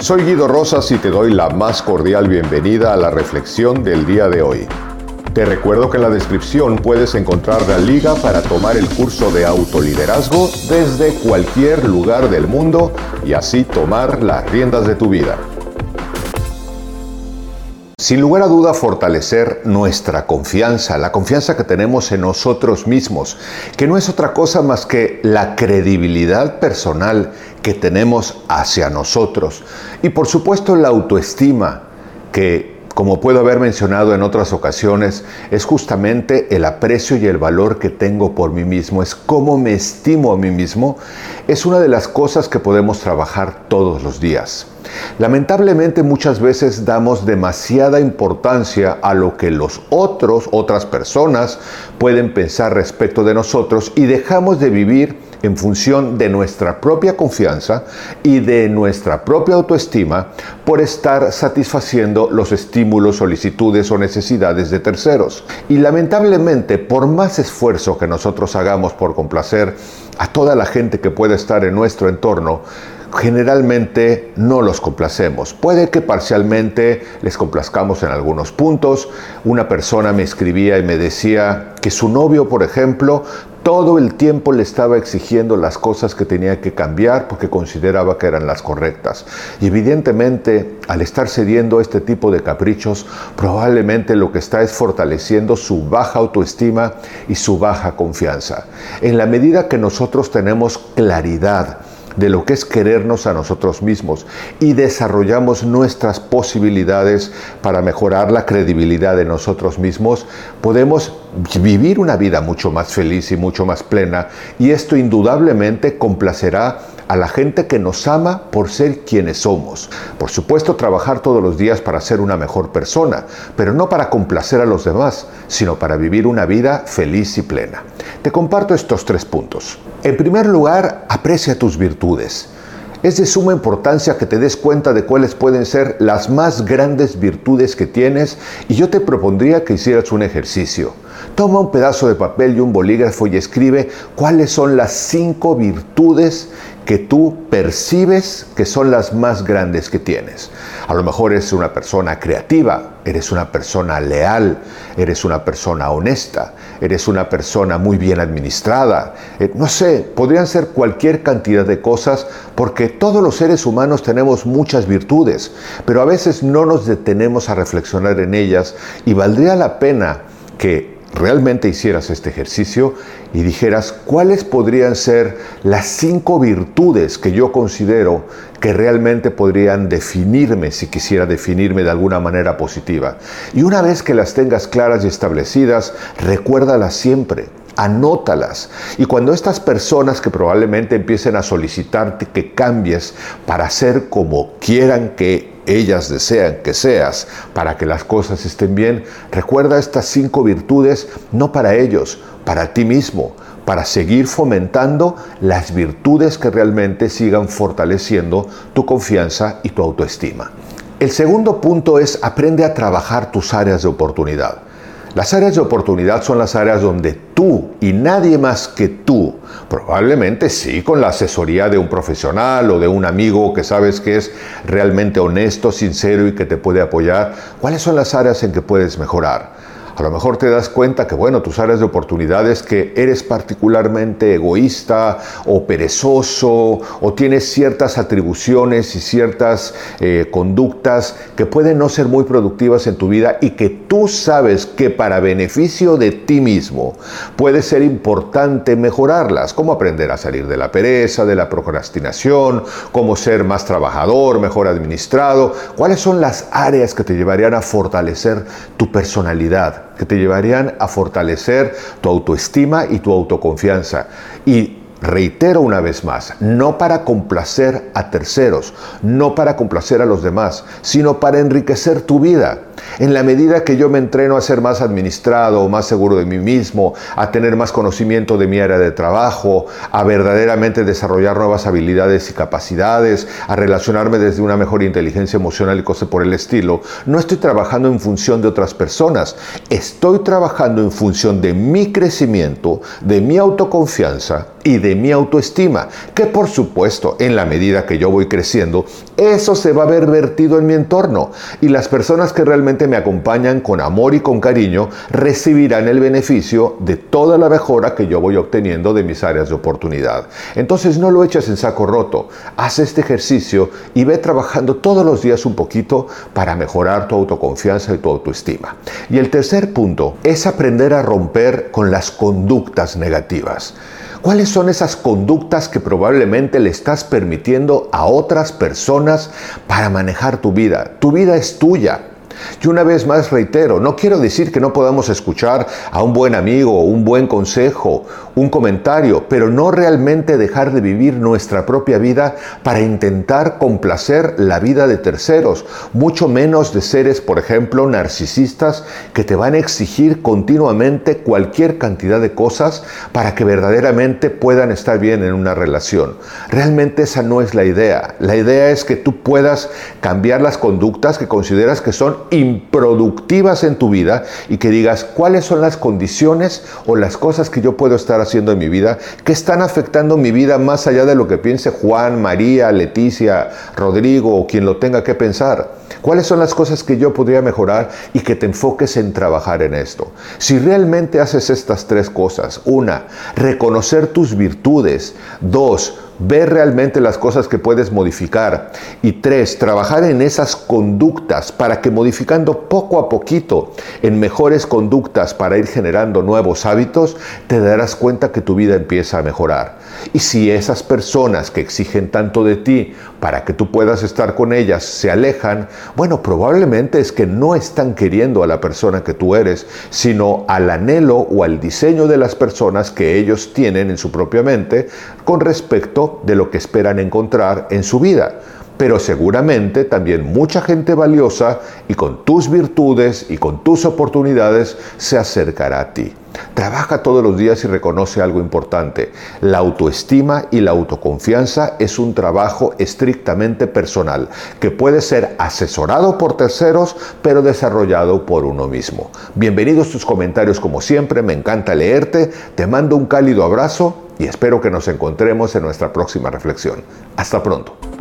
Soy Guido Rosas y te doy la más cordial bienvenida a la reflexión del día de hoy. Te recuerdo que en la descripción puedes encontrar la liga para tomar el curso de autoliderazgo desde cualquier lugar del mundo y así tomar las riendas de tu vida. Sin lugar a duda, fortalecer nuestra confianza, la confianza que tenemos en nosotros mismos, que no es otra cosa más que la credibilidad personal que tenemos hacia nosotros. Y por supuesto la autoestima, que como puedo haber mencionado en otras ocasiones, es justamente el aprecio y el valor que tengo por mí mismo, es cómo me estimo a mí mismo, es una de las cosas que podemos trabajar todos los días. Lamentablemente muchas veces damos demasiada importancia a lo que los otros, otras personas, pueden pensar respecto de nosotros y dejamos de vivir en función de nuestra propia confianza y de nuestra propia autoestima por estar satisfaciendo los estímulos, solicitudes o necesidades de terceros. Y lamentablemente, por más esfuerzo que nosotros hagamos por complacer a toda la gente que puede estar en nuestro entorno, generalmente no los complacemos. Puede que parcialmente les complazcamos en algunos puntos. Una persona me escribía y me decía que su novio, por ejemplo, todo el tiempo le estaba exigiendo las cosas que tenía que cambiar porque consideraba que eran las correctas. Y evidentemente, al estar cediendo a este tipo de caprichos, probablemente lo que está es fortaleciendo su baja autoestima y su baja confianza. En la medida que nosotros tenemos claridad, de lo que es querernos a nosotros mismos y desarrollamos nuestras posibilidades para mejorar la credibilidad de nosotros mismos, podemos vivir una vida mucho más feliz y mucho más plena y esto indudablemente complacerá a la gente que nos ama por ser quienes somos. Por supuesto, trabajar todos los días para ser una mejor persona, pero no para complacer a los demás, sino para vivir una vida feliz y plena. Te comparto estos tres puntos. En primer lugar, aprecia tus virtudes. Es de suma importancia que te des cuenta de cuáles pueden ser las más grandes virtudes que tienes y yo te propondría que hicieras un ejercicio. Toma un pedazo de papel y un bolígrafo y escribe cuáles son las cinco virtudes que tú percibes que son las más grandes que tienes. A lo mejor eres una persona creativa, eres una persona leal, eres una persona honesta, eres una persona muy bien administrada. Eh, no sé, podrían ser cualquier cantidad de cosas porque todos los seres humanos tenemos muchas virtudes, pero a veces no nos detenemos a reflexionar en ellas y valdría la pena que realmente hicieras este ejercicio y dijeras cuáles podrían ser las cinco virtudes que yo considero que realmente podrían definirme si quisiera definirme de alguna manera positiva. Y una vez que las tengas claras y establecidas, recuérdalas siempre anótalas. Y cuando estas personas que probablemente empiecen a solicitarte que cambies para ser como quieran que ellas desean que seas para que las cosas estén bien, recuerda estas cinco virtudes no para ellos, para ti mismo, para seguir fomentando las virtudes que realmente sigan fortaleciendo tu confianza y tu autoestima. El segundo punto es aprende a trabajar tus áreas de oportunidad. Las áreas de oportunidad son las áreas donde tú y nadie más que tú, probablemente sí con la asesoría de un profesional o de un amigo que sabes que es realmente honesto, sincero y que te puede apoyar, ¿cuáles son las áreas en que puedes mejorar? A lo mejor te das cuenta que, bueno, tus áreas de oportunidades que eres particularmente egoísta o perezoso o tienes ciertas atribuciones y ciertas eh, conductas que pueden no ser muy productivas en tu vida y que tú sabes que para beneficio de ti mismo puede ser importante mejorarlas, como aprender a salir de la pereza, de la procrastinación, cómo ser más trabajador, mejor administrado, cuáles son las áreas que te llevarían a fortalecer tu personalidad que te llevarían a fortalecer tu autoestima y tu autoconfianza. Y Reitero una vez más, no para complacer a terceros, no para complacer a los demás, sino para enriquecer tu vida. En la medida que yo me entreno a ser más administrado, más seguro de mí mismo, a tener más conocimiento de mi área de trabajo, a verdaderamente desarrollar nuevas habilidades y capacidades, a relacionarme desde una mejor inteligencia emocional y cosas por el estilo, no estoy trabajando en función de otras personas, estoy trabajando en función de mi crecimiento, de mi autoconfianza y de mi autoestima, que por supuesto en la medida que yo voy creciendo, eso se va a ver vertido en mi entorno y las personas que realmente me acompañan con amor y con cariño recibirán el beneficio de toda la mejora que yo voy obteniendo de mis áreas de oportunidad. Entonces no lo eches en saco roto, haz este ejercicio y ve trabajando todos los días un poquito para mejorar tu autoconfianza y tu autoestima. Y el tercer punto es aprender a romper con las conductas negativas. ¿Cuáles son esas conductas que probablemente le estás permitiendo a otras personas para manejar tu vida? Tu vida es tuya. Y una vez más reitero, no quiero decir que no podamos escuchar a un buen amigo, un buen consejo, un comentario, pero no realmente dejar de vivir nuestra propia vida para intentar complacer la vida de terceros, mucho menos de seres, por ejemplo, narcisistas que te van a exigir continuamente cualquier cantidad de cosas para que verdaderamente puedan estar bien en una relación. Realmente esa no es la idea. La idea es que tú puedas cambiar las conductas que consideras que son improductivas en tu vida y que digas cuáles son las condiciones o las cosas que yo puedo estar haciendo en mi vida que están afectando mi vida más allá de lo que piense Juan, María, Leticia, Rodrigo o quien lo tenga que pensar. ¿Cuáles son las cosas que yo podría mejorar y que te enfoques en trabajar en esto? Si realmente haces estas tres cosas, una, reconocer tus virtudes, dos, ver realmente las cosas que puedes modificar. Y tres, trabajar en esas conductas para que modificando poco a poquito en mejores conductas para ir generando nuevos hábitos, te darás cuenta que tu vida empieza a mejorar. Y si esas personas que exigen tanto de ti para que tú puedas estar con ellas se alejan, bueno, probablemente es que no están queriendo a la persona que tú eres, sino al anhelo o al diseño de las personas que ellos tienen en su propia mente con respecto de lo que esperan encontrar en su vida pero seguramente también mucha gente valiosa y con tus virtudes y con tus oportunidades se acercará a ti. Trabaja todos los días y reconoce algo importante. La autoestima y la autoconfianza es un trabajo estrictamente personal, que puede ser asesorado por terceros, pero desarrollado por uno mismo. Bienvenidos tus comentarios como siempre, me encanta leerte, te mando un cálido abrazo y espero que nos encontremos en nuestra próxima reflexión. Hasta pronto.